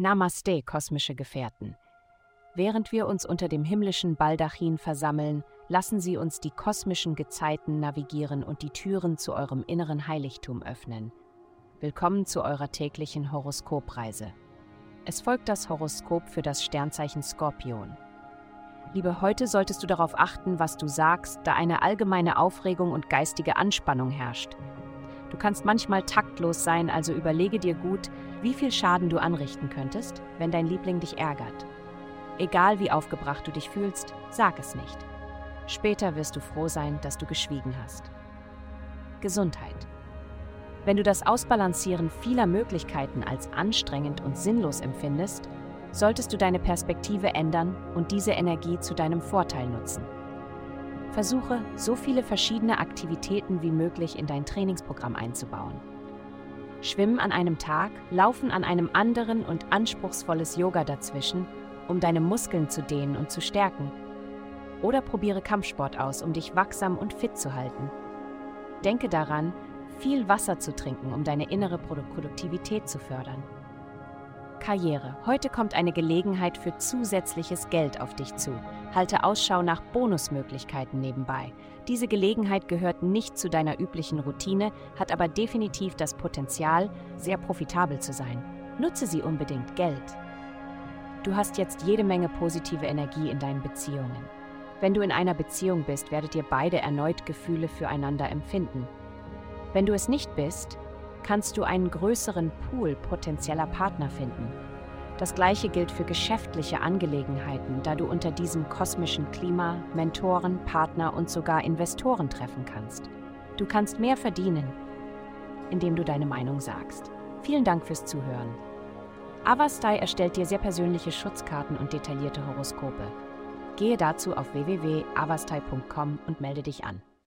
Namaste, kosmische Gefährten. Während wir uns unter dem himmlischen Baldachin versammeln, lassen Sie uns die kosmischen Gezeiten navigieren und die Türen zu eurem inneren Heiligtum öffnen. Willkommen zu eurer täglichen Horoskopreise. Es folgt das Horoskop für das Sternzeichen Skorpion. Liebe, heute solltest du darauf achten, was du sagst, da eine allgemeine Aufregung und geistige Anspannung herrscht. Du kannst manchmal taktlos sein, also überlege dir gut, wie viel Schaden du anrichten könntest, wenn dein Liebling dich ärgert. Egal wie aufgebracht du dich fühlst, sag es nicht. Später wirst du froh sein, dass du geschwiegen hast. Gesundheit. Wenn du das Ausbalancieren vieler Möglichkeiten als anstrengend und sinnlos empfindest, solltest du deine Perspektive ändern und diese Energie zu deinem Vorteil nutzen. Versuche, so viele verschiedene Aktivitäten wie möglich in dein Trainingsprogramm einzubauen. Schwimmen an einem Tag, Laufen an einem anderen und anspruchsvolles Yoga dazwischen, um deine Muskeln zu dehnen und zu stärken. Oder probiere Kampfsport aus, um dich wachsam und fit zu halten. Denke daran, viel Wasser zu trinken, um deine innere Produktivität zu fördern. Karriere. Heute kommt eine Gelegenheit für zusätzliches Geld auf dich zu. Halte Ausschau nach Bonusmöglichkeiten nebenbei. Diese Gelegenheit gehört nicht zu deiner üblichen Routine, hat aber definitiv das Potenzial, sehr profitabel zu sein. Nutze sie unbedingt Geld. Du hast jetzt jede Menge positive Energie in deinen Beziehungen. Wenn du in einer Beziehung bist, werdet ihr beide erneut Gefühle füreinander empfinden. Wenn du es nicht bist, kannst du einen größeren Pool potenzieller Partner finden. Das gleiche gilt für geschäftliche Angelegenheiten, da du unter diesem kosmischen Klima Mentoren, Partner und sogar Investoren treffen kannst. Du kannst mehr verdienen, indem du deine Meinung sagst. Vielen Dank fürs Zuhören. Avastai erstellt dir sehr persönliche Schutzkarten und detaillierte Horoskope. Gehe dazu auf www.avastai.com und melde dich an.